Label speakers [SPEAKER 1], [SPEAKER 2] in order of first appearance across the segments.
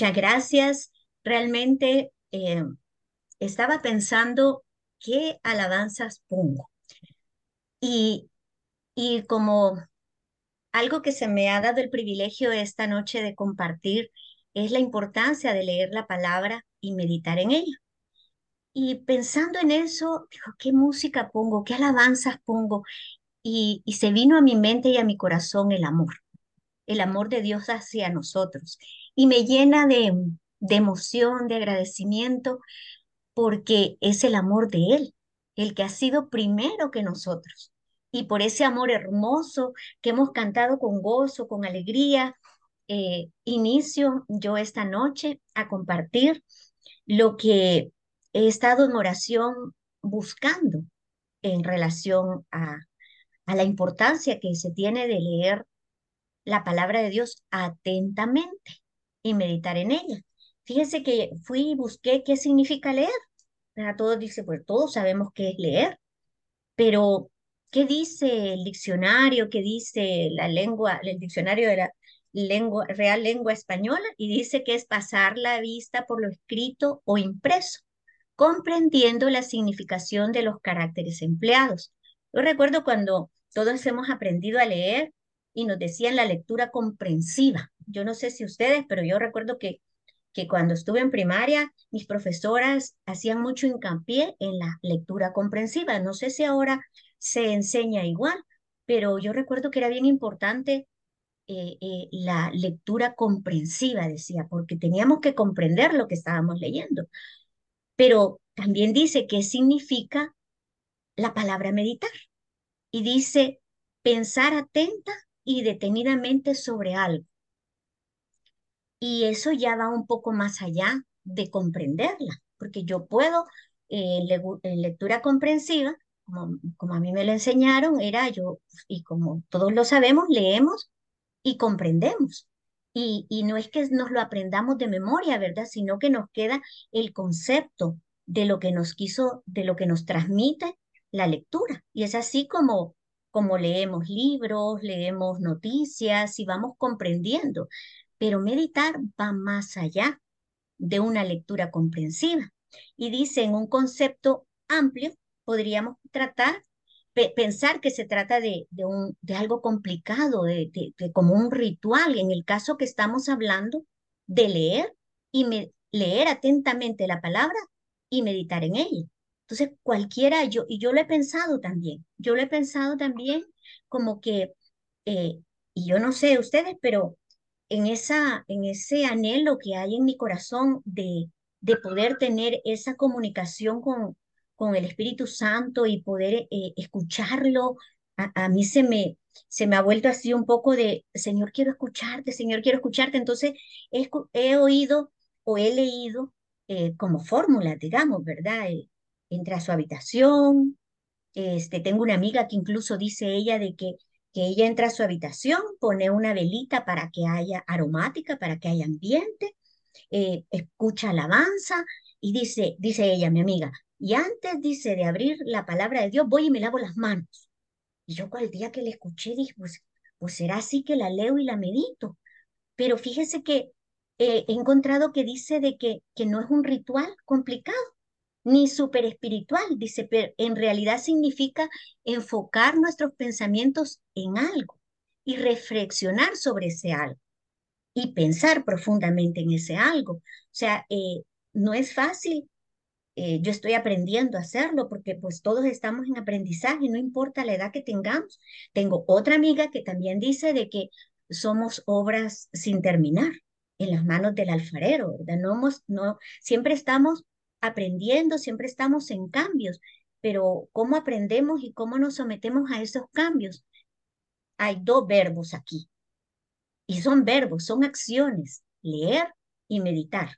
[SPEAKER 1] Muchas gracias. Realmente eh, estaba pensando qué alabanzas pongo. Y, y como algo que se me ha dado el privilegio esta noche de compartir es la importancia de leer la palabra y meditar en ella. Y pensando en eso, digo, ¿qué música pongo? ¿Qué alabanzas pongo? Y, y se vino a mi mente y a mi corazón el amor, el amor de Dios hacia nosotros y me llena de, de emoción, de agradecimiento, porque es el amor de Él, el que ha sido primero que nosotros. Y por ese amor hermoso que hemos cantado con gozo, con alegría, eh, inicio yo esta noche a compartir lo que he estado en oración buscando en relación a, a la importancia que se tiene de leer la palabra de Dios atentamente y meditar en ella. Fíjese que fui y busqué qué significa leer. A todos dice, pues todos sabemos qué es leer, pero ¿qué dice el diccionario? ¿Qué dice la lengua, el diccionario de la lengua, Real Lengua Española? Y dice que es pasar la vista por lo escrito o impreso, comprendiendo la significación de los caracteres empleados. Yo recuerdo cuando todos hemos aprendido a leer y nos decían la lectura comprensiva. Yo no sé si ustedes, pero yo recuerdo que, que cuando estuve en primaria, mis profesoras hacían mucho hincapié en la lectura comprensiva. No sé si ahora se enseña igual, pero yo recuerdo que era bien importante eh, eh, la lectura comprensiva, decía, porque teníamos que comprender lo que estábamos leyendo. Pero también dice qué significa la palabra meditar. Y dice pensar atenta y detenidamente sobre algo. Y eso ya va un poco más allá de comprenderla, porque yo puedo, eh, en lectura comprensiva, como, como a mí me lo enseñaron, era yo, y como todos lo sabemos, leemos y comprendemos. Y, y no es que nos lo aprendamos de memoria, ¿verdad? Sino que nos queda el concepto de lo que nos quiso, de lo que nos transmite la lectura. Y es así como como leemos libros, leemos noticias y vamos comprendiendo. Pero meditar va más allá de una lectura comprensiva. Y dice, en un concepto amplio, podríamos tratar, pensar que se trata de, algo complicado, de, de, como un ritual, en el caso que estamos hablando de leer y leer atentamente la palabra y meditar en ella. Entonces, cualquiera, yo, y yo lo he pensado también, yo lo he pensado también como que, eh, y yo no sé ustedes, pero en, esa, en ese anhelo que hay en mi corazón de, de poder tener esa comunicación con, con el Espíritu Santo y poder eh, escucharlo, a, mí se me, se me ha vuelto así un poco de, Señor, quiero escucharte, Señor, quiero escucharte. Entonces, he, he oído o he leído eh, como fórmula, digamos, ¿verdad? Entra a su habitación. Este, tengo una amiga que incluso dice ella de que, que ella entra a su habitación, pone una velita para que haya aromática, para que haya ambiente, eh, escucha alabanza y dice, dice ella, mi amiga, y antes dice de abrir la palabra de Dios, voy y me lavo las manos. Y yo cual día que le escuché dije, pues, pues será así que la leo y la medito. Pero fíjese que eh, he encontrado que dice de que, que no es un ritual complicado, ni super espiritual, dice, pero en realidad significa enfocar nuestros pensamientos en algo y reflexionar sobre ese algo y pensar profundamente en ese algo. O sea, eh, no es fácil. Eh, yo estoy aprendiendo a hacerlo porque pues todos estamos en aprendizaje, no importa la edad que tengamos. Tengo otra amiga que también dice de que somos obras sin terminar en las manos del alfarero, ¿verdad? No, no, siempre estamos aprendiendo, siempre estamos en cambios, pero ¿cómo aprendemos y cómo nos sometemos a esos cambios? Hay dos verbos aquí. Y son verbos, son acciones, leer y meditar.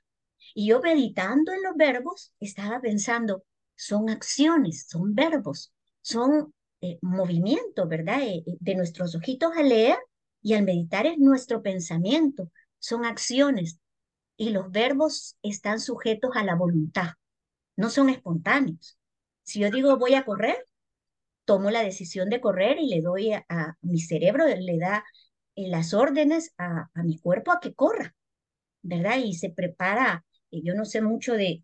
[SPEAKER 1] Y yo meditando en los verbos, estaba pensando, son acciones, son verbos, son eh, movimientos, ¿verdad? Eh, eh, de nuestros ojitos al leer y al meditar es nuestro pensamiento, son acciones. Y los verbos están sujetos a la voluntad, no son espontáneos. Si yo digo voy a correr, tomo la decisión de correr y le doy a, mi cerebro, le da las órdenes a, mi cuerpo a que corra, ¿verdad? Y se prepara, yo no sé mucho de,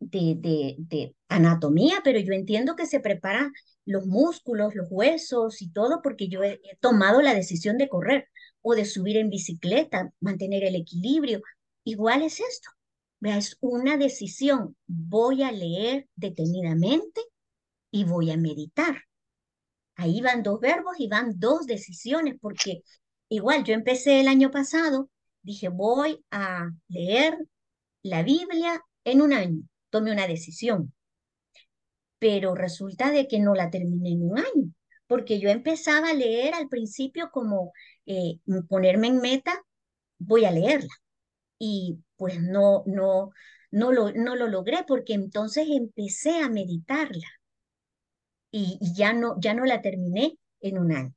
[SPEAKER 1] de, de, anatomía, pero yo entiendo que se preparan los músculos, los huesos y todo porque yo he, tomado la decisión de correr o de subir en bicicleta, mantener el equilibrio. Igual es esto. Es una decisión. Voy a leer detenidamente y voy a meditar. Ahí van dos verbos y van dos decisiones, porque igual yo empecé el año pasado, dije, voy a leer la Biblia en un año tome una decisión. Pero resulta de que no la terminé en un año, porque yo empezaba a leer al principio como eh, ponerme en meta, voy a leerla. Y pues no, no, no lo, no lo logré porque entonces empecé a meditarla y, ya, no, ya no la terminé en un año,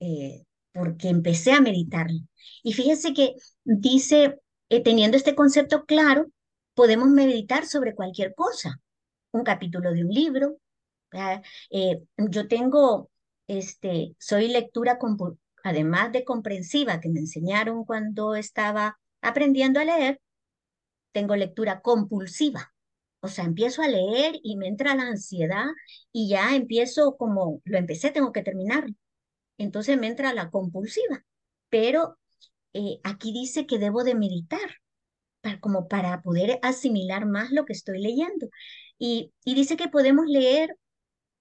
[SPEAKER 1] eh, porque empecé a meditarla. Y fíjense que dice, eh, teniendo este concepto claro, podemos meditar sobre cualquier cosa, un capítulo de un libro. Eh, yo tengo, este, soy lectura, además de comprensiva, que me enseñaron cuando estaba aprendiendo a leer, tengo lectura compulsiva. O sea, empiezo a leer y me entra la ansiedad y ya empiezo como, lo empecé, tengo que terminar. Entonces me entra la compulsiva. Pero eh, aquí dice que debo de meditar como para poder asimilar más lo que estoy leyendo. Y, y dice que podemos leer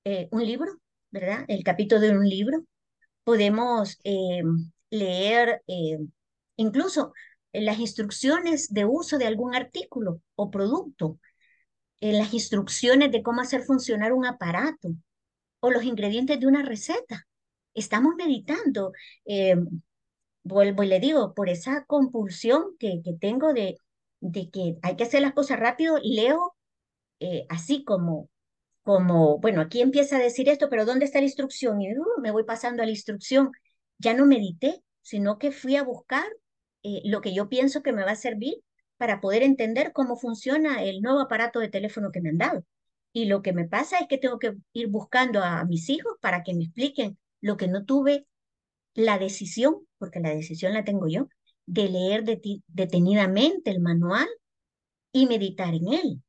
[SPEAKER 1] eh, un libro, ¿verdad? El capítulo de un libro. Podemos eh, leer incluso las instrucciones de uso de algún artículo o producto, las instrucciones de cómo hacer funcionar un aparato o los ingredientes de una receta. Estamos meditando vuelvo y le digo, por esa compulsión que, que tengo de, de que hay que hacer las cosas rápido, leo eh, así como, como, bueno, aquí empieza a decir esto, pero ¿dónde está la instrucción? Y uh, me voy pasando a la instrucción. Ya no medité, sino que fui a buscar eh, lo que yo pienso que me va a servir para poder entender cómo funciona el nuevo aparato de teléfono que me han dado. Y lo que me pasa es que tengo que ir buscando a mis hijos para que me expliquen lo que no tuve la decisión, porque la decisión la tengo yo, de leer detenidamente el manual y meditar en él.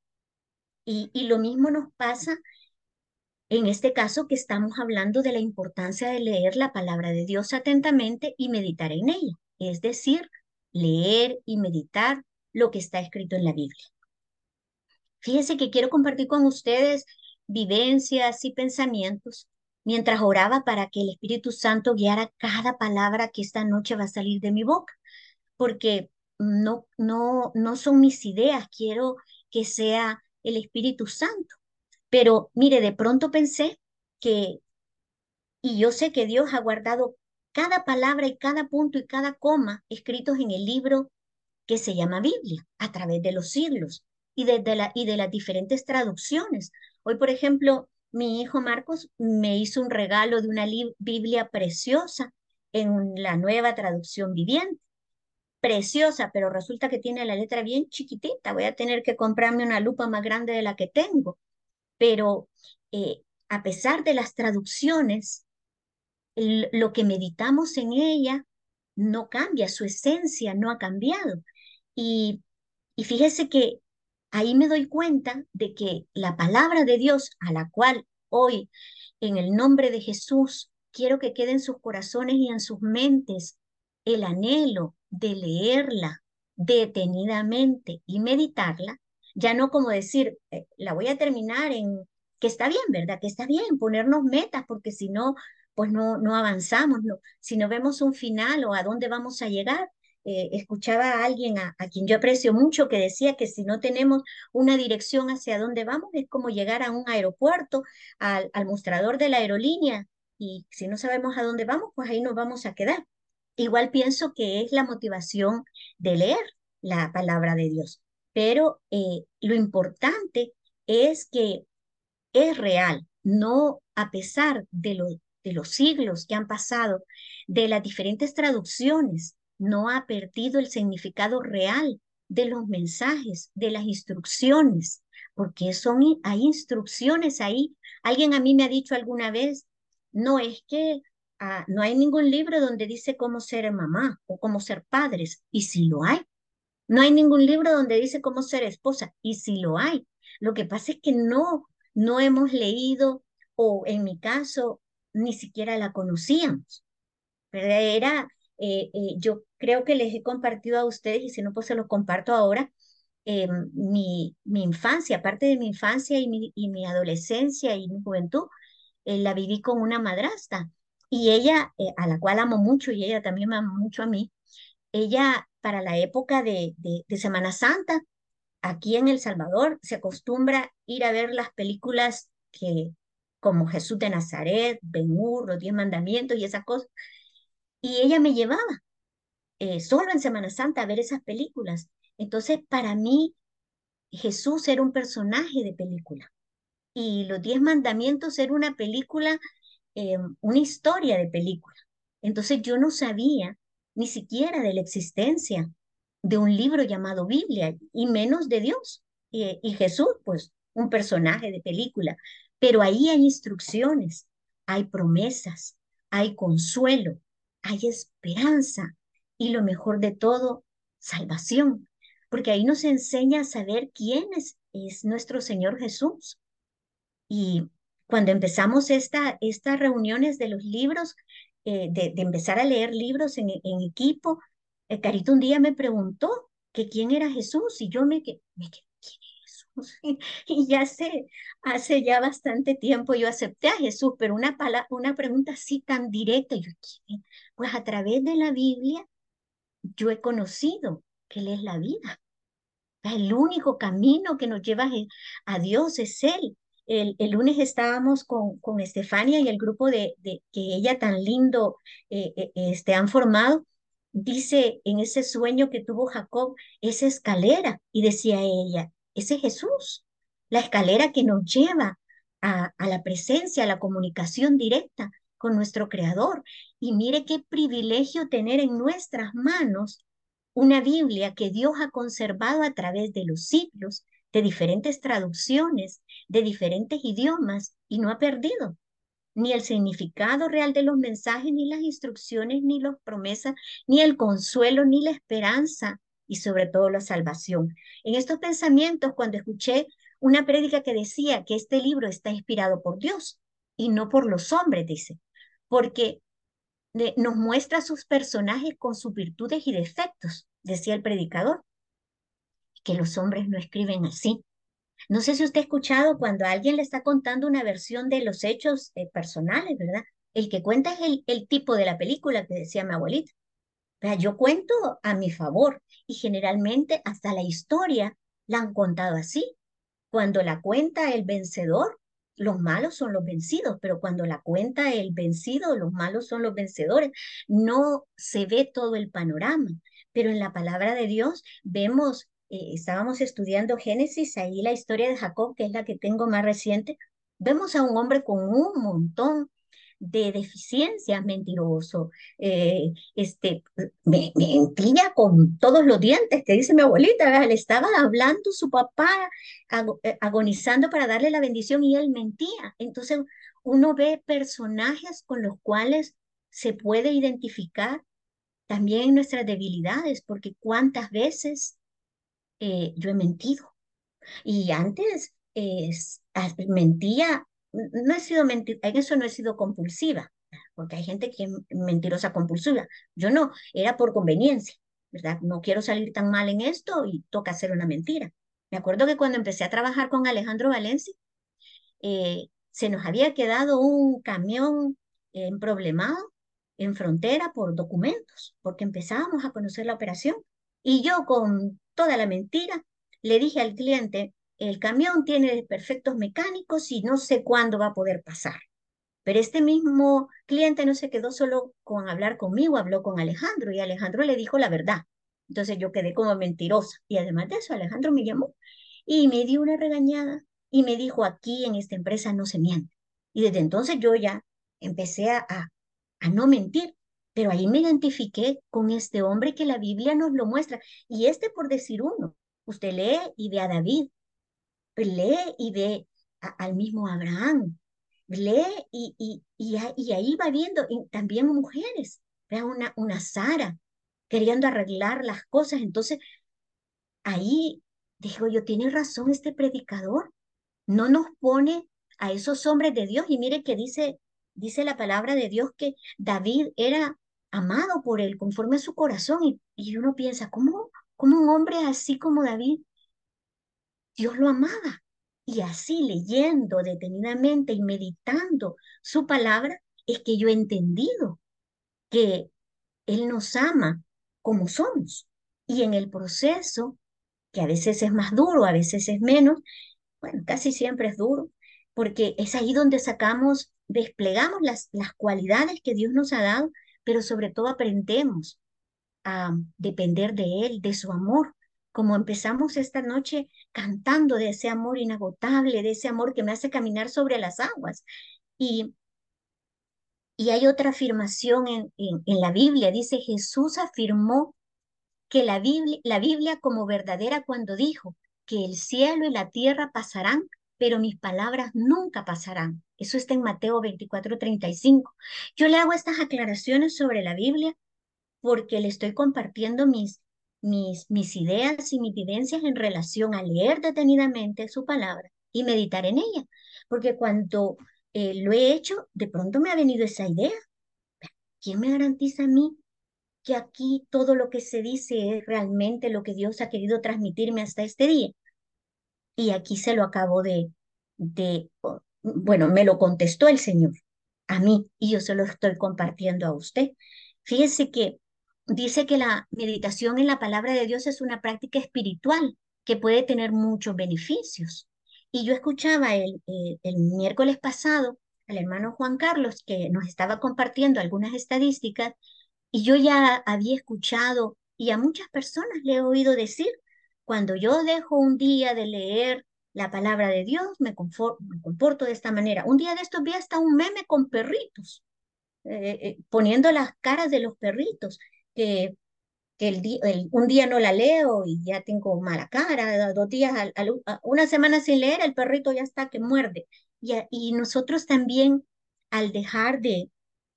[SPEAKER 1] Y, y lo mismo nos pasa en este caso que estamos hablando de la importancia de leer la palabra de Dios atentamente y meditar en ella, es decir, leer y meditar lo que está escrito en la Biblia. Fíjense que quiero compartir con ustedes vivencias y pensamientos mientras oraba para que el Espíritu Santo guiara cada palabra que esta noche va a salir de mi boca porque no, no, no son mis ideas, quiero que sea el Espíritu Santo. Pero mire, de pronto pensé que, y yo sé que Dios ha guardado cada palabra y cada punto y cada coma escritos en el libro que se llama Biblia a través de los siglos y, desde la, y de las diferentes traducciones. Hoy, por ejemplo, mi hijo Marcos me hizo un regalo de una Biblia preciosa en la nueva traducción viviente preciosa, pero resulta que tiene la letra bien chiquitita. Voy a tener que comprarme una lupa más grande de la que tengo. Pero eh, a pesar de las traducciones, lo que meditamos en ella no cambia, su esencia no ha cambiado. Y, y fíjese que ahí me doy cuenta de que la palabra de Dios a la cual hoy, en el nombre de Jesús, quiero que quede en sus corazones y en sus mentes el anhelo de leerla detenidamente y meditarla, ya no como decir, eh, la voy a terminar en, que está bien, ¿verdad? Que está bien ponernos metas, porque si no, pues no, no avanzamos, no. si no vemos un final o a dónde vamos a llegar. Eh, escuchaba a alguien a, quien yo aprecio mucho que decía que si no tenemos una dirección hacia dónde vamos es como llegar a un aeropuerto, al, al mostrador de la aerolínea y si no sabemos a dónde vamos, pues ahí nos vamos a quedar. igual pienso que es la motivación de leer la palabra de Dios. Pero eh, lo importante es que es real, no a pesar de, de los siglos que han pasado, de las diferentes traducciones, no ha perdido el significado real de los mensajes, de las instrucciones, porque son, hay instrucciones ahí. Alguien a mí me ha dicho alguna vez, no es que ah, no hay ningún libro donde dice cómo ser mamá o cómo ser padres, y si lo hay. No hay ningún libro donde dice cómo ser esposa, y si lo hay. Lo que pasa es que no, no hemos leído, o en mi caso, ni siquiera la conocíamos. Era, eh, eh, yo creo que les he compartido a ustedes, y si no, pues se los comparto ahora, eh, mi, mi infancia, aparte de mi infancia y mi, y mi adolescencia y mi juventud, la viví con una madrastra. Y ella, a la cual amo mucho, y ella también me ama mucho a mí, ella para la época de, de, Semana Santa, aquí en El Salvador, se acostumbra ir a ver las películas que, como Jesús de Nazaret, Ben Hur, los Diez Mandamientos y esas cosas. Y ella me llevaba eh, solo en Semana Santa a ver esas películas. Entonces, para mí, Jesús era un personaje de película. Y los Diez Mandamientos era una película, eh, una historia de película. Entonces, yo no sabía ni siquiera de la existencia de un libro llamado Biblia, y menos de Dios. Y, y Jesús, pues, un personaje de película. Pero ahí hay instrucciones, hay promesas, hay consuelo, hay esperanza y lo mejor de todo, salvación. Porque ahí nos enseña a saber quién es, es nuestro Señor Jesús. Y cuando empezamos esta, estas reuniones de los libros, eh, de, empezar a leer libros en, equipo, el Carito un día me preguntó que quién era Jesús y yo me quedé, ¿quién es Jesús? Y ya sé, hace ya bastante tiempo yo acepté a Jesús, pero una, una pregunta así tan directa, yo, pues a través de la Biblia yo he conocido que Él es la vida. El único camino que nos lleva a Dios es Él. El, lunes estábamos con, con Estefania y el grupo de, de que ella tan lindo eh, eh, este, han formado. Dice en ese sueño que tuvo Jacob, esa escalera, y decía ella, ese Jesús, la escalera que nos lleva a, a la presencia, a la comunicación directa con nuestro Creador. Y mire qué privilegio tener en nuestras manos una Biblia que Dios ha conservado a través de los siglos de diferentes traducciones, de diferentes idiomas, y no ha perdido ni el significado real de los mensajes, ni las instrucciones, ni las promesas, ni el consuelo, ni la esperanza, y sobre todo la salvación. En estos pensamientos, cuando escuché una prédica que decía que este libro está inspirado por Dios y no por los hombres, dice, porque nos muestra sus personajes con sus virtudes y defectos, decía el predicador que los hombres no escriben así. No sé si usted ha escuchado cuando alguien le está contando una versión de los hechos eh, personales, ¿verdad? El que cuenta es el, el, tipo de la película que decía mi abuelita. Yo cuento a mi favor y generalmente hasta la historia la han contado así. Cuando la cuenta el vencedor, los malos son los vencidos, pero cuando la cuenta el vencido, los malos son los vencedores. No se ve todo el panorama, pero en la palabra de Dios vemos eh, estábamos estudiando Génesis, ahí la historia de Jacob, que es la que tengo más reciente, vemos a un hombre con un montón de deficiencias, mentiroso, eh, este, me, mentía con todos los dientes, que dice mi abuelita, le estaba hablando su papá, eh, agonizando para darle la bendición y él mentía. Entonces uno ve personajes con los cuales se puede identificar también nuestras debilidades, porque cuántas veces eh, yo he mentido. Y antes mentía, no he sido mentir, en eso no he sido compulsiva, porque hay gente que es mentirosa compulsiva. Yo no, era por conveniencia, ¿verdad? No quiero salir tan mal en esto y toca hacer una mentira. Me acuerdo que cuando empecé a trabajar con Alejandro Valencia, eh, se nos había quedado un camión en problemado en frontera por documentos, porque empezábamos a conocer la operación. Y yo con toda la mentira, le dije al cliente, el camión tiene perfectos mecánicos y no sé cuándo va a poder pasar. Pero este mismo cliente no se quedó solo con hablar conmigo, habló con Alejandro y Alejandro le dijo la verdad. Entonces yo quedé como mentirosa. Y además de eso, Alejandro me llamó y me dio una regañada y me dijo, aquí en esta empresa no se miente. Y desde entonces yo ya empecé a, a no mentir. Pero ahí me identifiqué con este hombre que la Biblia nos lo muestra. Y este por decir uno, usted lee y ve a David, lee y ve al mismo Abraham, lee y, y, y, ahí va viendo también mujeres, vea una, una Sara queriendo arreglar las cosas. Entonces, ahí digo yo, tiene razón este predicador, no nos pone a esos hombres de Dios y mire que dice, dice la palabra de Dios que David era amado por él conforme a su corazón. Y, y uno piensa, ¿cómo, ¿cómo un hombre así como David, Dios lo amaba? Y así leyendo detenidamente y meditando su palabra, es que yo he entendido que Él nos ama como somos. Y en el proceso, que a veces es más duro, a veces es menos, bueno, casi siempre es duro, porque es ahí donde sacamos, desplegamos las, las cualidades que Dios nos ha dado, pero sobre todo aprendemos a depender de Él, de su amor, como empezamos esta noche cantando de ese amor inagotable, de ese amor que me hace caminar sobre las aguas. Y, y hay otra afirmación en, en, la Biblia, dice Jesús afirmó que la Biblia, la Biblia como verdadera cuando dijo que el cielo y la tierra pasarán, pero mis palabras nunca pasarán. Eso está en Mateo 24, 35. Yo le hago estas aclaraciones sobre la Biblia porque le estoy compartiendo mis mis, mis ideas y mis vivencias en relación a leer detenidamente su palabra y meditar en ella. Porque cuando eh, lo he hecho, de pronto me ha venido esa idea. ¿Quién me garantiza a mí que aquí todo lo que se dice es realmente lo que Dios ha querido transmitirme hasta este día? Y aquí se lo acabo de, de, bueno, me lo contestó el Señor a mí y yo se lo estoy compartiendo a usted. Fíjese que dice que la meditación en la palabra de Dios es una práctica espiritual que puede tener muchos beneficios. Y yo escuchaba el, eh, el, miércoles pasado al hermano Juan Carlos que nos estaba compartiendo algunas estadísticas y yo ya había escuchado y a muchas personas le he oído decir, cuando yo dejo un día de leer la palabra de Dios, me, me comporto de esta manera. Un día de estos vi hasta un meme con perritos, eh, eh, poniendo las caras de los perritos que, que el, un día no la leo y ya tengo mala cara, dos días, una semana sin leer, el perrito ya está que muerde. Y, y nosotros también, al dejar de,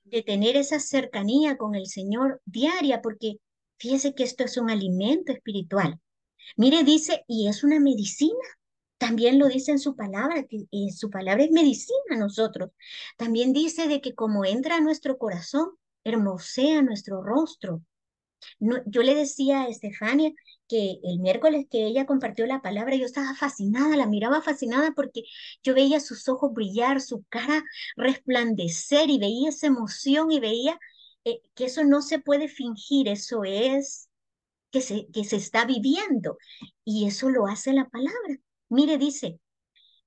[SPEAKER 1] de tener esa cercanía con el Señor diaria, porque fíjese que esto es un alimento espiritual. Mire, dice, y es una medicina. También lo dice en su palabra, que eh, su palabra es medicina a nosotros. También dice de que como entra a nuestro corazón, hermosea nuestro rostro. Yo le decía a Estefania que el miércoles que ella compartió la palabra, yo estaba fascinada, la miraba fascinada porque yo veía sus ojos brillar, su cara resplandecer y veía esa emoción y veía eh, que eso no se puede fingir, eso es que se, que se está viviendo y eso lo hace la palabra. Mire, dice,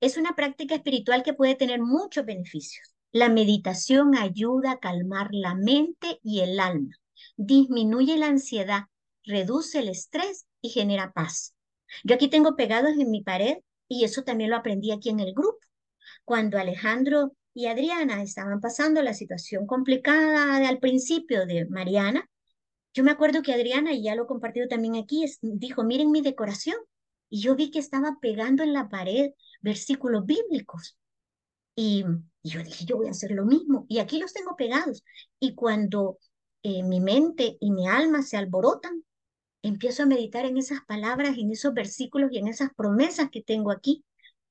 [SPEAKER 1] es una práctica espiritual que puede tener muchos beneficios. La meditación ayuda a calmar la mente y el alma, disminuye la ansiedad, reduce el estrés y genera paz. Yo aquí tengo pegados en mi pared y eso también lo aprendí aquí en el grupo. Cuando Alejandro y Adriana estaban pasando la situación complicada al principio de Mariana, yo me acuerdo que Adriana, y ya lo he compartido también aquí, dijo, miren mi decoración. Y yo vi que estaba pegando en la pared versículos bíblicos. Y, yo dije, yo voy a hacer lo mismo. Y aquí los tengo pegados. Y cuando eh, mi mente y mi alma se alborotan, empiezo a meditar en esas palabras, en esos versículos y en esas promesas que tengo aquí.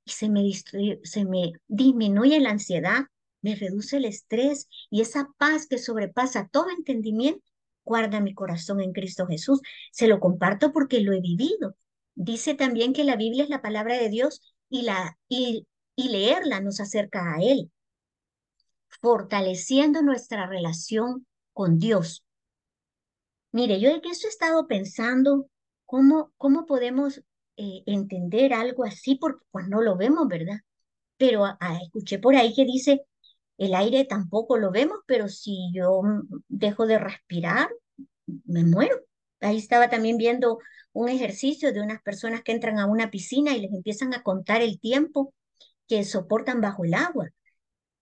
[SPEAKER 1] Y se me, disminuye la ansiedad, me reduce el estrés y esa paz que sobrepasa todo entendimiento, guarda mi corazón en Cristo Jesús. Se lo comparto porque lo he vivido. Dice también que la Biblia es la palabra de Dios y, la, y y leerla nos acerca a Él, fortaleciendo nuestra relación con Dios. Mire, yo en eso he estado pensando, ¿cómo, cómo podemos eh, entender algo así? Porque pues no lo vemos, ¿verdad? Pero escuché por ahí que dice El aire tampoco lo vemos, pero si yo dejo de respirar, me muero. Ahí estaba también viendo un ejercicio de unas personas que entran a una piscina y les empiezan a contar el tiempo que soportan bajo el agua.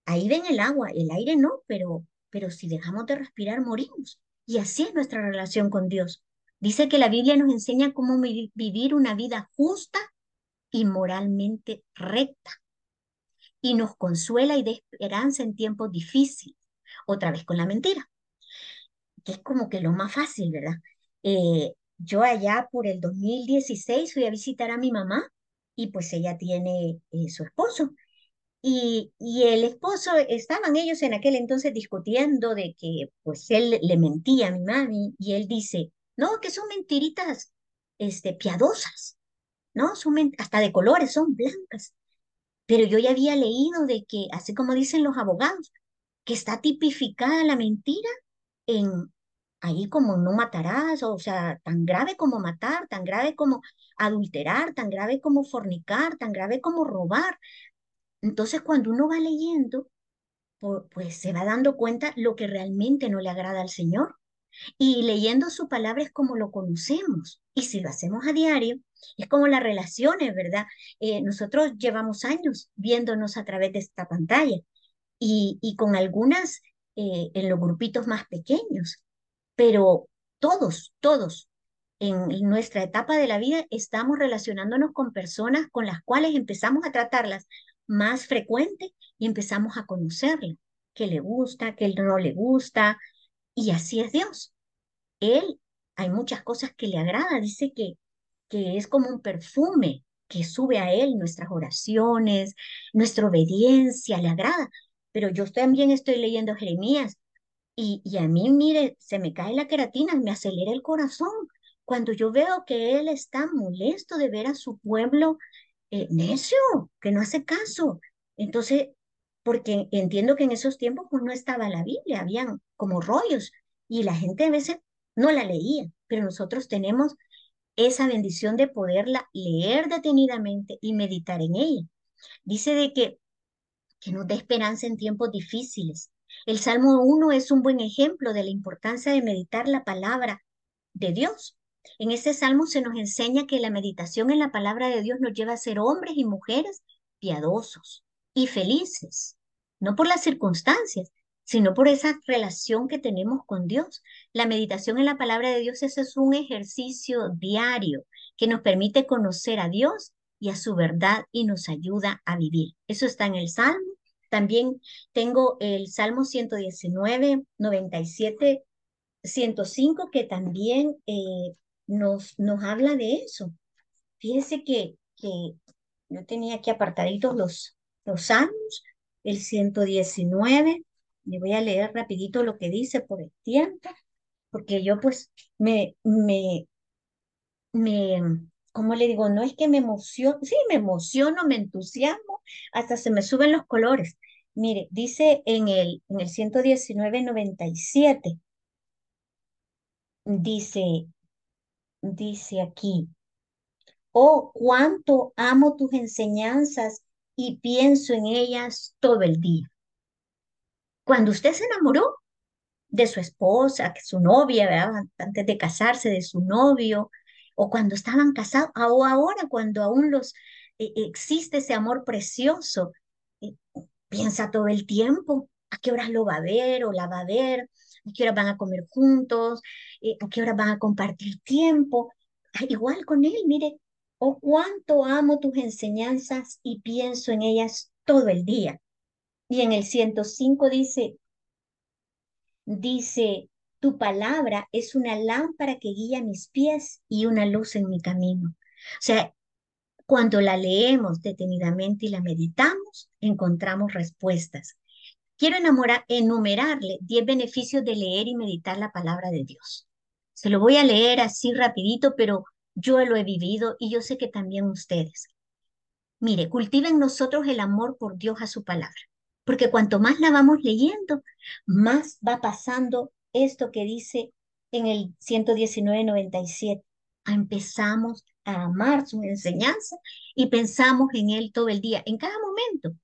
[SPEAKER 1] Ahí ven el agua, el aire no, pero, pero si dejamos de respirar morimos. Y así es nuestra relación con Dios. Dice que la Biblia nos enseña cómo vivir una vida justa y moralmente recta. Y nos consuela y da esperanza en tiempos difíciles. Otra vez con la mentira, que es como que lo más fácil, ¿verdad? Eh, yo allá por el 2016 fui a visitar a mi mamá y pues ella tiene eh, su esposo. Y, y, el esposo, estaban ellos en aquel entonces discutiendo de que pues él le mentía a mi mami y él dice, no, que son mentiritas este, piadosas, ¿no? Son hasta de colores, son blancas. Pero yo ya había leído de que, así como dicen los abogados, que está tipificada la mentira en ahí como no matarás, o sea, tan grave como matar, tan grave como adulterar, tan grave como fornicar, tan grave como robar. Entonces, cuando uno va leyendo, pues se va dando cuenta lo que realmente no le agrada al Señor. Y leyendo su palabra es como lo conocemos. Y si lo hacemos a diario, es como las relaciones, ¿verdad? Eh, nosotros llevamos años viéndonos a través de esta pantalla y, y con algunas eh, en los grupitos más pequeños, pero todos, todos en nuestra etapa de la vida estamos relacionándonos con personas con las cuales empezamos a tratarlas más frecuente y empezamos a conocerle, que le gusta, que no le gusta, y así es Dios. Él, hay muchas cosas que le agrada, dice que, que es como un perfume que sube a Él nuestras oraciones, nuestra obediencia, le agrada. Pero yo también estoy leyendo Jeremías y, y a mí, mire, se me cae la queratina, me acelera el corazón cuando yo veo que Él está molesto de ver a su pueblo eh, necio, que no hace caso. Entonces, porque entiendo que en esos tiempos pues no estaba la Biblia, habían como rollos y la gente a veces no la leía, pero nosotros tenemos esa bendición de poderla leer detenidamente y meditar en ella. Dice de que, que nos dé esperanza en tiempos difíciles. El Salmo 1 es un buen ejemplo de la importancia de meditar la palabra de Dios. En este salmo se nos enseña que la meditación en la palabra de Dios nos lleva a ser hombres y mujeres piadosos y felices, no por las circunstancias, sino por esa relación que tenemos con Dios. La meditación en la palabra de Dios es un ejercicio diario que nos permite conocer a Dios y a su verdad y nos ayuda a vivir. Eso está en el Salmo. También tengo el Salmo 119, 97, 105, que también eh, nos, nos habla de eso. Fíjese que, que yo tenía aquí apartaditos los, los salmos, el 119, le voy a leer rapidito lo que dice por el tiempo, porque yo pues me, me, me, ¿cómo le digo? No es que me emociono, sí, me emociono, me entusiasmo, hasta se me suben los colores. Mire, dice en el, en el 119, 97, dice, dice aquí, oh, cuánto amo tus enseñanzas y pienso en ellas todo el día. Cuando usted se enamoró de su esposa, su novia, antes de casarse, de su novio, o cuando estaban casados, o ahora cuando aún los eh, existe ese amor precioso, eh, piensa todo el tiempo a qué horas lo va a ver o la va a ver, a qué horas van a comer juntos, eh, a qué horas van a compartir tiempo. Ah, igual con él, mire, oh cuánto amo tus enseñanzas y pienso en ellas todo el día. Y en el 105 dice, dice, tu palabra es una lámpara que guía mis pies y una luz en mi camino. O sea, cuando la leemos detenidamente y la meditamos, encontramos respuestas. Quiero enamorar, enumerarle 10 beneficios de leer y meditar la palabra de Dios. Se lo voy a leer así rapidito, pero yo lo he vivido y yo sé que también ustedes. Mire, cultiven nosotros el amor por Dios a su palabra porque cuanto más la vamos leyendo, más va pasando esto que dice en el 119.97. Empezamos a amar su enseñanza y pensamos en él todo el día, en cada momento.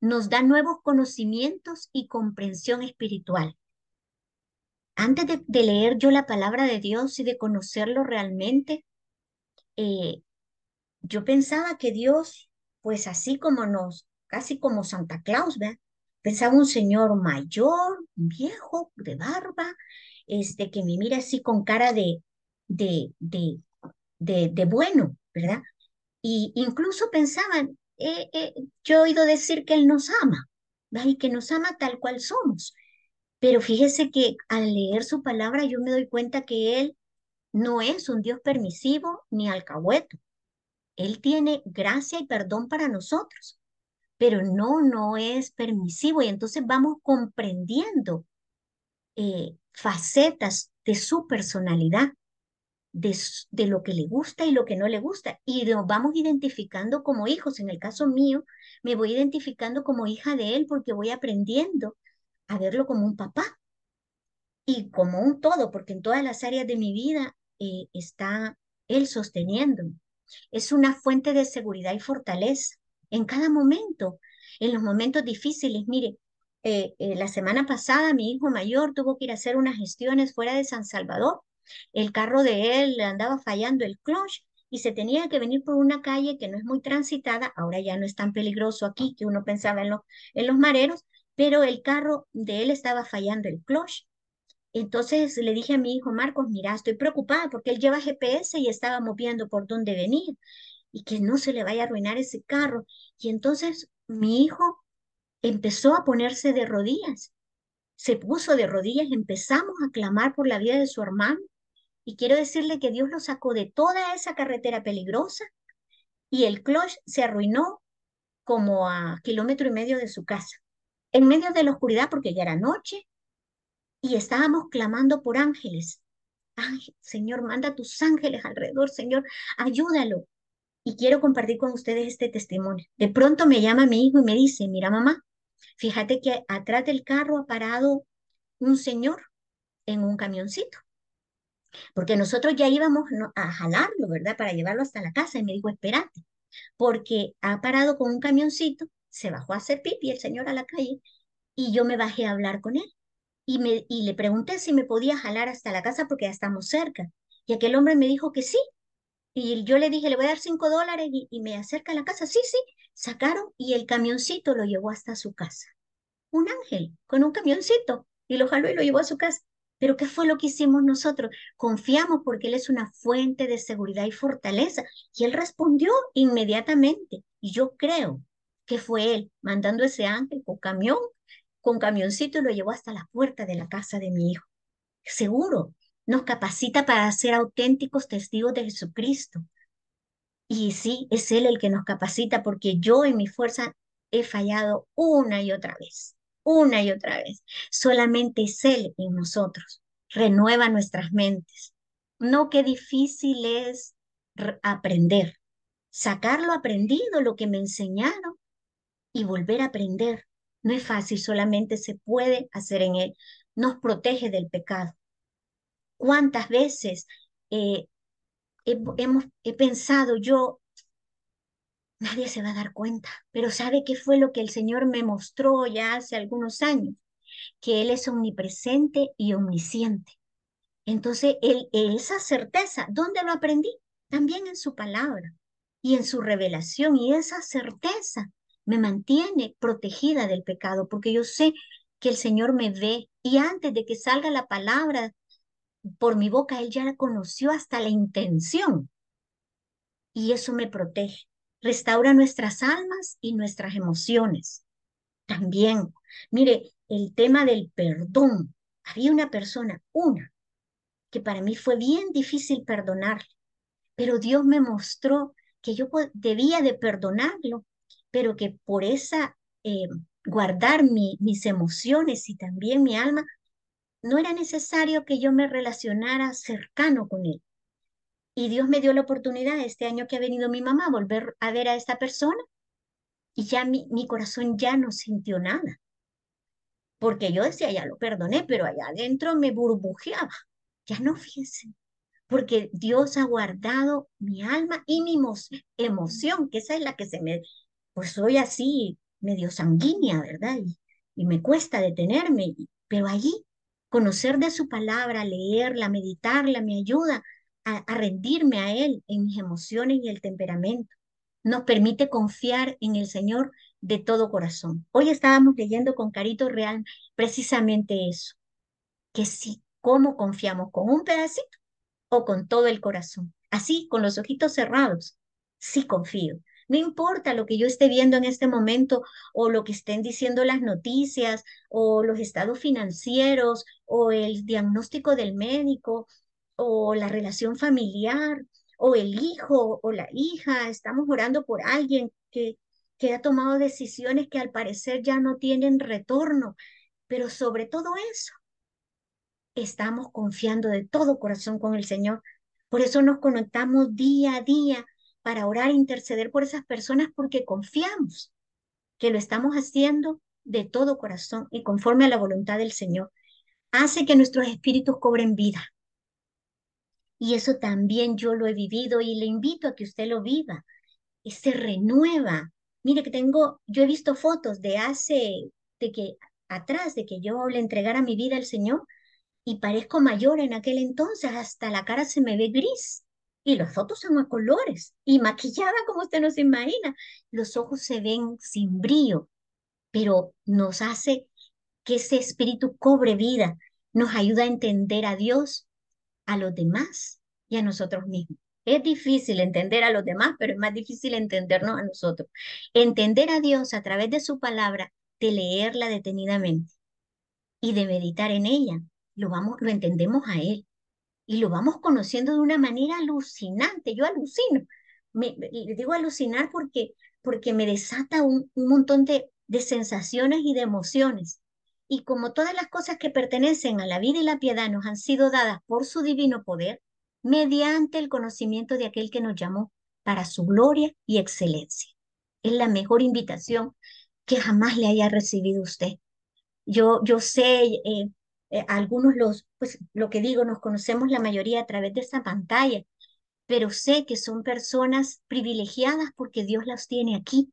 [SPEAKER 1] Nos da nuevos conocimientos y comprensión espiritual. Antes de, leer yo la palabra de Dios y de conocerlo realmente, eh, yo pensaba que Dios, pues así como nos, casi como Santa Claus, ¿verdad? Pensaba un señor mayor, viejo, de barba, este, que me mira así con cara de, de, de, de, bueno, ¿verdad? Y incluso pensaban, eh, eh, yo he oído decir que Él nos ama, y que nos ama tal cual somos. Pero fíjese que al leer su palabra yo me doy cuenta que Él no es un Dios permisivo ni alcahueto. Él tiene gracia y perdón para nosotros, pero no, no es permisivo y entonces vamos comprendiendo eh, facetas de su personalidad, de, de, lo que le gusta y lo que no le gusta, y nos vamos identificando como hijos. En el caso mío, me voy identificando como hija de él porque voy aprendiendo a verlo como un papá y como un todo, porque en todas las áreas de mi vida eh, está él sosteniéndome. Es una fuente de seguridad y fortaleza en cada momento, en los momentos difíciles. Mire, eh, eh, la semana pasada mi hijo mayor tuvo que ir a hacer unas gestiones fuera de San Salvador. El carro de él andaba fallando el clutch y se tenía que venir por una calle que no es muy transitada. Ahora ya no es tan peligroso aquí que uno pensaba en, en los mareros, pero el carro de él estaba fallando el clutch. Entonces le dije a mi hijo Marcos, mira, estoy preocupada porque él lleva GPS y estábamos viendo por dónde venir y que no se le vaya a arruinar ese carro. Y entonces mi hijo empezó a ponerse de rodillas. Se puso de rodillas, empezamos a clamar por la vida de su hermano. Y quiero decirle que Dios lo sacó de toda esa carretera peligrosa y el clutch se arruinó como a kilómetro y medio de su casa, en medio de la oscuridad porque ya era noche y estábamos clamando por ángeles. Ay, Señor, manda tus ángeles alrededor, Señor, ayúdalo. Y quiero compartir con ustedes este testimonio. De pronto me llama mi hijo y me dice, mira mamá, fíjate que atrás del carro ha parado un señor en un camioncito. Porque nosotros ya íbamos a jalarlo, ¿verdad? Para llevarlo hasta la casa. Y me dijo, espérate, porque ha parado con un camioncito, se bajó a hacer pipi el señor a la calle y yo me bajé a hablar con él. Y, me, y le pregunté si me podía jalar hasta la casa porque ya estamos cerca. Y aquel hombre me dijo que sí, y yo le dije, le voy a dar cinco dólares y, me acerca a la casa. Sí, sí, sacaron y el camioncito lo llevó hasta su casa. Un ángel con un camioncito y lo jaló y lo llevó a su casa. Pero ¿qué fue lo que hicimos nosotros? Confiamos porque Él es una fuente de seguridad y fortaleza. Y Él respondió inmediatamente. Y yo creo que fue Él mandando ese ángel con camión, con camioncito y lo llevó hasta la puerta de la casa de mi hijo. Seguro, nos capacita para ser auténticos testigos de Jesucristo. Y sí, es Él el que nos capacita porque yo en mi fuerza he fallado una y otra vez, una y otra vez. Solamente es Él en nosotros. Renueva nuestras mentes. No, qué difícil es aprender, sacar lo aprendido, lo que me enseñaron y volver a aprender. No es fácil, solamente se puede hacer en Él. Nos protege del pecado cuántas veces eh, he, hemos, he pensado yo, nadie se va a dar cuenta, pero ¿sabe qué fue lo que el Señor me mostró ya hace algunos años? Que Él es omnipresente y omnisciente. Entonces, él, esa certeza, ¿dónde lo aprendí? También en su palabra y en su revelación. Y esa certeza me mantiene protegida del pecado, porque yo sé que el Señor me ve y antes de que salga la palabra por mi boca, Él ya conoció hasta la intención. Y eso me protege. Restaura nuestras almas y nuestras emociones. También, mire, el tema del perdón. Había una persona, una, que para mí fue bien difícil perdonarle, pero Dios me mostró que yo debía de perdonarlo, pero que por esa eh, guardar mis emociones y también mi alma, no era necesario que yo me relacionara cercano con él. Y Dios me dio la oportunidad este año que ha venido mi mamá a volver a ver a esta persona y ya mi, mi corazón ya no sintió nada. Porque yo decía, ya lo perdoné, pero allá adentro me burbujeaba. Ya no fíjense. Porque Dios ha guardado mi alma y mi emoción, que esa es la que se me, pues soy así, medio sanguínea, ¿verdad? Y, y me cuesta detenerme, pero allí conocer de su palabra, leerla, meditarla, me ayuda a, rendirme a Él en mis emociones y el temperamento. Nos permite confiar en el Señor de todo corazón. Hoy estábamos leyendo con Carito Real precisamente eso, que si, ¿cómo confiamos? ¿Con un pedacito o con todo el corazón? Así, con los ojitos cerrados, sí confío. No importa lo que yo esté viendo en este momento o lo que estén diciendo las noticias o los estados financieros o el diagnóstico del médico o la relación familiar o el hijo o la hija. Estamos orando por alguien que, que ha tomado decisiones que al parecer ya no tienen retorno. Pero sobre todo eso, estamos confiando de todo corazón con el Señor. Por eso nos conectamos día a día para orar e interceder por esas personas porque confiamos que lo estamos haciendo de todo corazón y conforme a la voluntad del Señor. Hace que nuestros espíritus cobren vida. Y eso también yo lo he vivido y le invito a que usted lo viva. Y se renueva. Mire que tengo, yo he visto fotos de hace, de que atrás de que yo le entregara mi vida al Señor y parezco mayor en aquel entonces, hasta la cara se me ve gris y los fotos son a colores y maquillada como usted no se imagina. Los ojos se ven sin brillo, pero nos hace que ese espíritu cobre vida, nos ayuda a entender a Dios, a los demás y a nosotros mismos. Es difícil entender a los demás, pero es más difícil entendernos a nosotros. Entender a Dios a través de su palabra, de leerla detenidamente y de meditar en ella, lo vamos, lo entendemos a Él y lo vamos conociendo de una manera alucinante. Yo alucino. Me, le digo alucinar porque, porque me desata un, un montón de, de sensaciones y de emociones. Y como todas las cosas que pertenecen a la vida y la piedad nos han sido dadas por su divino poder, mediante el conocimiento de aquel que nos llamó para su gloria y excelencia. Es la mejor invitación que jamás le haya recibido usted. Yo, yo sé, eh, eh, algunos los, pues lo que digo, nos conocemos la mayoría a través de esta pantalla, pero sé que son personas privilegiadas porque Dios las tiene aquí.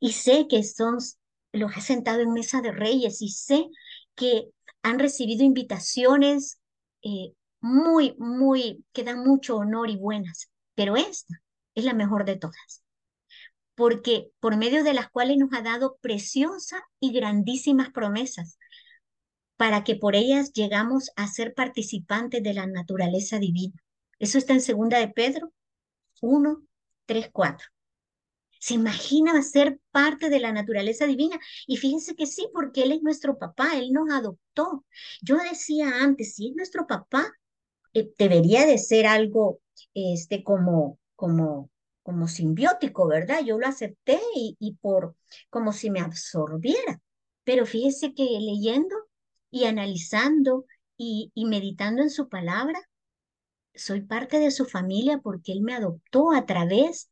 [SPEAKER 1] Y sé que son, los ha sentado en mesa de reyes y sé que han recibido invitaciones eh, muy, muy, que dan mucho honor y buenas, pero esta es la mejor de todas, porque por medio de las cuales nos ha dado preciosas y grandísimas promesas, para que por ellas llegamos a ser participantes de la naturaleza divina. Eso está en segunda de Pedro 1, 3, 4. ¿Se imagina ser parte de la naturaleza divina? Y fíjense que sí, porque Él es nuestro papá, Él nos adoptó. Yo decía antes, si es nuestro papá, eh, debería de ser algo este, como, como, como simbiótico, ¿verdad? Yo lo acepté y, por como si me absorbiera. Pero fíjese que leyendo y analizando y, y meditando en su palabra, soy parte de su familia porque Él me adoptó a través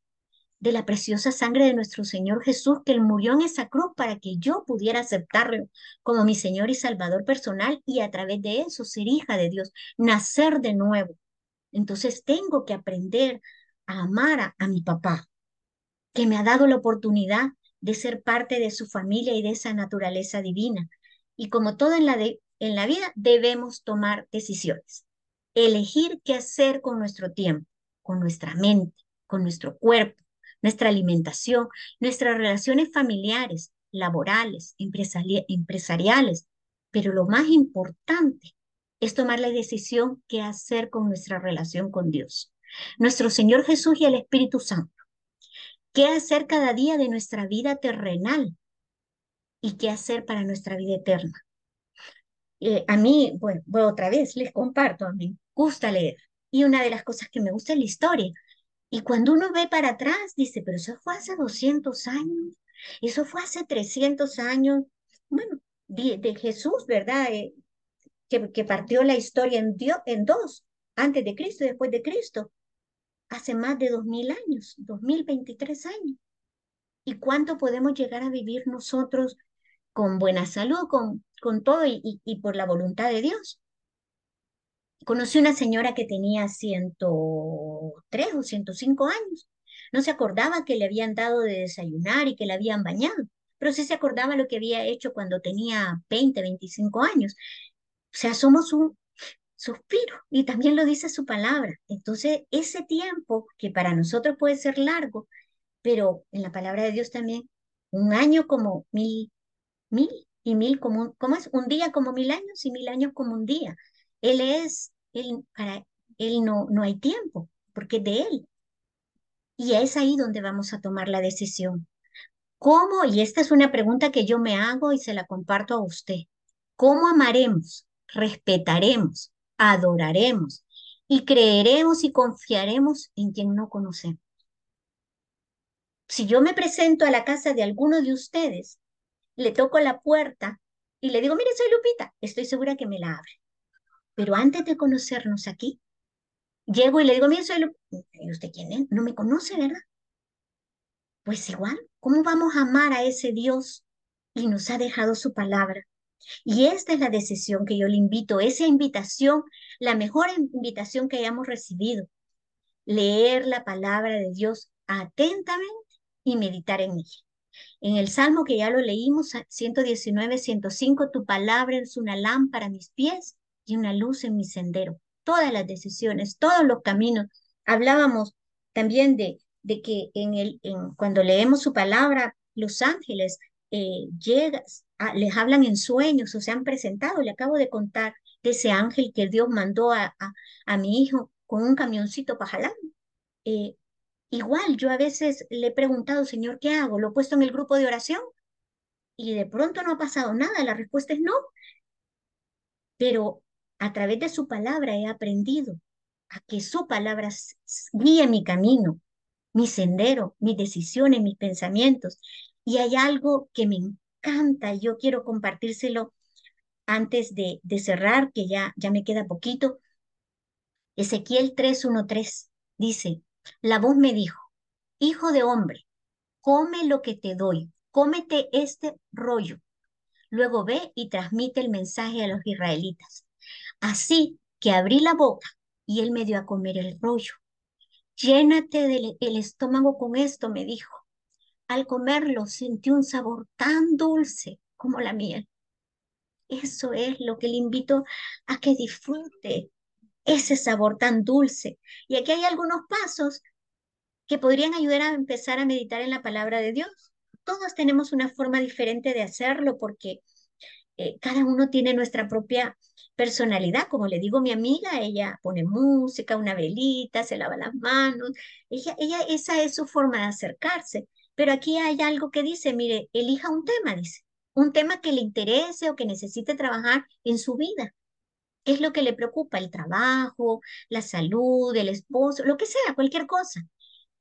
[SPEAKER 1] de la preciosa sangre de nuestro Señor Jesús, que Él murió en esa cruz para que yo pudiera aceptarlo como mi Señor y Salvador personal y a través de eso ser hija de Dios, nacer de nuevo. Entonces tengo que aprender a amar a, mi papá, que me ha dado la oportunidad de ser parte de su familia y de esa naturaleza divina. Y como todo en la, de, en la vida, debemos tomar decisiones. Elegir qué hacer con nuestro tiempo, con nuestra mente, con nuestro cuerpo, nuestra alimentación, nuestras relaciones familiares, laborales, empresariales. Pero lo más importante es tomar la decisión qué hacer con nuestra relación con Dios, nuestro Señor Jesús y el Espíritu Santo. ¿Qué hacer cada día de nuestra vida terrenal y qué hacer para nuestra vida eterna. Eh, a mí, bueno, otra vez les comparto, a mí gusta leer y una de las cosas que me gusta es la historia. Y cuando uno ve para atrás, dice, pero eso fue hace 200 años, eso fue hace 300 años, bueno, de, Jesús, ¿verdad? Eh, que, que, partió la historia en, Dios, en dos, antes de Cristo y después de Cristo, hace más de 2000 años, 2023 años. ¿Y cuánto podemos llegar a vivir nosotros con buena salud, con, con todo y, y, por la voluntad de Dios. Conocí una señora que tenía 103 o 105 años. No se acordaba que le habían dado de desayunar y que la habían bañado. pero sí se acordaba lo que había hecho cuando tenía 20, 25 años. O sea, somos un suspiro y también lo dice su palabra. Entonces, ese tiempo que para nosotros puede ser largo, pero en la palabra de Dios también, un año como mil, mil y mil como, ¿cómo es? Un día como mil años y mil años como un día. Él es, él, para él no, no hay tiempo, porque es de él. Y es ahí donde vamos a tomar la decisión. ¿Cómo? Y esta es una pregunta que yo me hago y se la comparto a usted. ¿Cómo amaremos, respetaremos, adoraremos y creeremos y confiaremos en quien no conocemos? Si yo me presento a la casa de alguno de ustedes, le toco la puerta y le digo, mire, soy Lupita, estoy segura que me la abre. Pero antes de conocernos aquí, llego y le digo, mire, soy. ¿Y usted quién es? No me conoce, ¿verdad? Pues igual, ¿cómo vamos a amar a ese Dios y nos ha dejado su palabra? Y esta es la decisión que yo le invito, esa invitación, la mejor invitación que hayamos recibido, leer la palabra de Dios atentamente y meditar en ella. En el Salmo que ya lo leímos, 119, 105, tu palabra es una lámpara a mis pies una luz en mi sendero. Todas las decisiones, todos los caminos. Hablábamos también de, de que en el, cuando leemos su palabra, los ángeles eh, llegas, les hablan en sueños o se han presentado. Le acabo de contar de ese ángel que Dios mandó a, a, mi hijo con un camioncito para jalar. Eh, igual yo a veces le he preguntado, Señor, ¿qué hago? ¿Lo he puesto en el grupo de oración? Y de pronto no ha pasado nada. La respuesta es no. Pero a través de su palabra he aprendido a que su palabra guíe mi camino, mi sendero, mis decisiones, mis pensamientos. Y hay algo que me encanta, y yo quiero compartírselo antes de, cerrar, que ya, ya me queda poquito. Ezequiel 3.1.3 dice, la voz me dijo, hijo de hombre, come lo que te doy, cómete este rollo. Luego ve y transmite el mensaje a los israelitas. Así que abrí la boca y él me dio a comer el rollo. Llénate el estómago con esto, me dijo. Al comerlo sentí un sabor tan dulce como la miel. Eso es lo que le invito a que disfrute, ese sabor tan dulce. Y aquí hay algunos pasos que podrían ayudar a empezar a meditar en la palabra de Dios. Todos tenemos una forma diferente de hacerlo porque eh, cada uno tiene nuestra propia personalidad. Como le digo mi amiga, ella pone música, una velita, se lava las manos. Ella, ella, esa es su forma de acercarse. Pero aquí hay algo que dice, mire, elija un tema, dice, un tema que le interese o que necesite trabajar en su vida. ¿Qué es lo que le preocupa? El trabajo, la salud, el esposo, lo que sea, cualquier cosa.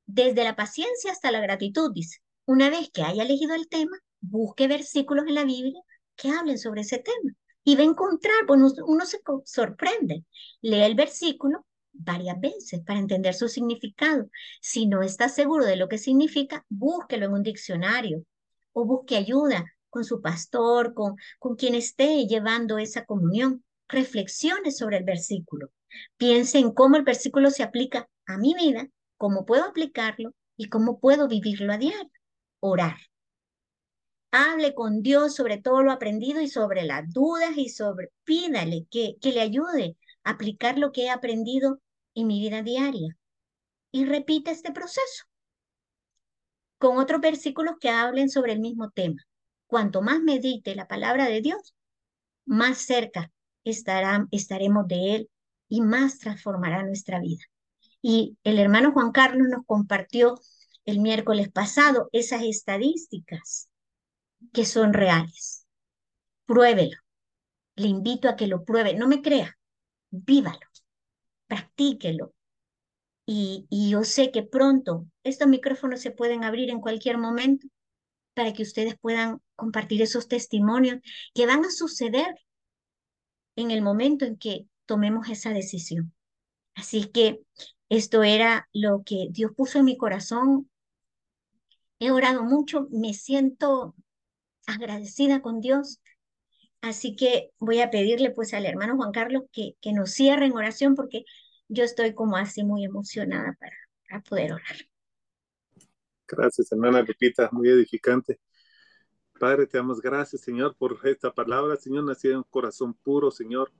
[SPEAKER 1] Desde la paciencia hasta la gratitud, dice. Una vez que haya elegido el tema, busque versículos en la Biblia que hablen sobre ese tema y va a encontrar, bueno, uno se sorprende, lee el versículo varias veces para entender su significado. Si no está seguro de lo que significa, búsquelo en un diccionario o busque ayuda con su pastor, con, con quien esté llevando esa comunión. Reflexione sobre el versículo. Piense en cómo el versículo se aplica a mi vida, cómo puedo aplicarlo y cómo puedo vivirlo a diario. Orar. Hable con Dios sobre todo lo aprendido y sobre las dudas y sobre, pídale que, que le ayude a aplicar lo que he aprendido en mi vida diaria. Y repita este proceso con otros versículos que hablen sobre el mismo tema. Cuanto más medite la palabra de Dios, más cerca estará, estaremos de Él y más transformará nuestra vida. Y el hermano Juan Carlos nos compartió el miércoles pasado esas estadísticas que son reales. Pruébelo. Le invito a que lo pruebe. No me crea. Vívalo. Practíquelo. Y, y yo sé que pronto estos micrófonos se pueden abrir en cualquier momento para que ustedes puedan compartir esos testimonios que van a suceder en el momento en que tomemos esa decisión. Así que esto era lo que Dios puso en mi corazón. He orado mucho, me siento agradecida con Dios. Así que voy a pedirle pues al hermano Juan Carlos que, que nos cierre en oración porque yo estoy como así muy emocionada para, para poder orar.
[SPEAKER 2] Gracias, hermana Lupita, muy edificante. Padre, te damos gracias, Señor, por esta palabra, Señor, nacida en un corazón puro, Señor,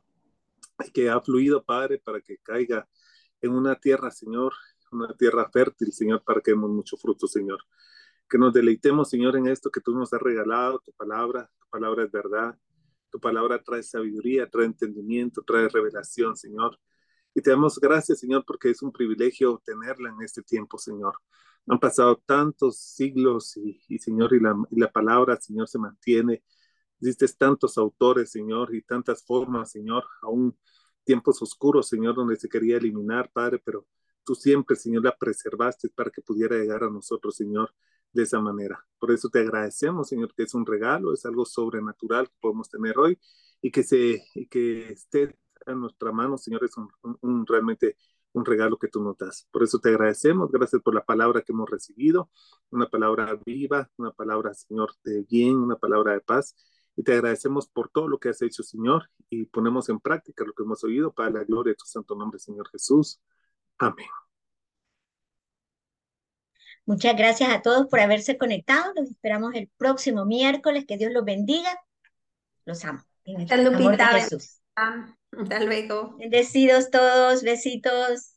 [SPEAKER 2] que ha fluido, Padre, para que caiga en una tierra, Señor, una tierra fértil, Señor, para que demos mucho fruto, Señor. Que nos deleitemos, Señor, en esto que tú nos has regalado, tu palabra, tu palabra es verdad, tu palabra trae sabiduría, trae entendimiento, trae revelación, Señor. Y te damos gracias, Señor, porque es un privilegio tenerla en este tiempo, Señor. Han pasado tantos siglos y, Señor, y la, y la, palabra, Señor, se mantiene. Existes tantos autores, Señor, y tantas formas, Señor, aún tiempos oscuros, Señor, donde se quería eliminar, Padre, pero tú siempre, Señor, la preservaste para que pudiera llegar a nosotros, Señor, de esa manera. Por eso te agradecemos, Señor, que es un regalo, es algo sobrenatural que podemos tener hoy y que, se, y que esté en nuestra mano, Señor, es un, un realmente un regalo que tú nos das. Por eso te agradecemos, gracias por la palabra que hemos recibido, una palabra viva, una palabra, Señor, de bien, una palabra de paz. Y te agradecemos por todo lo que has hecho, Señor, y ponemos en práctica lo que hemos oído para la gloria de tu santo nombre, Señor Jesús. Amén.
[SPEAKER 1] Muchas gracias a todos por haberse conectado. Los esperamos el próximo miércoles. Que Dios los bendiga. Los amo. De Jesús.
[SPEAKER 3] Hasta luego.
[SPEAKER 1] Bendecidos todos. Besitos.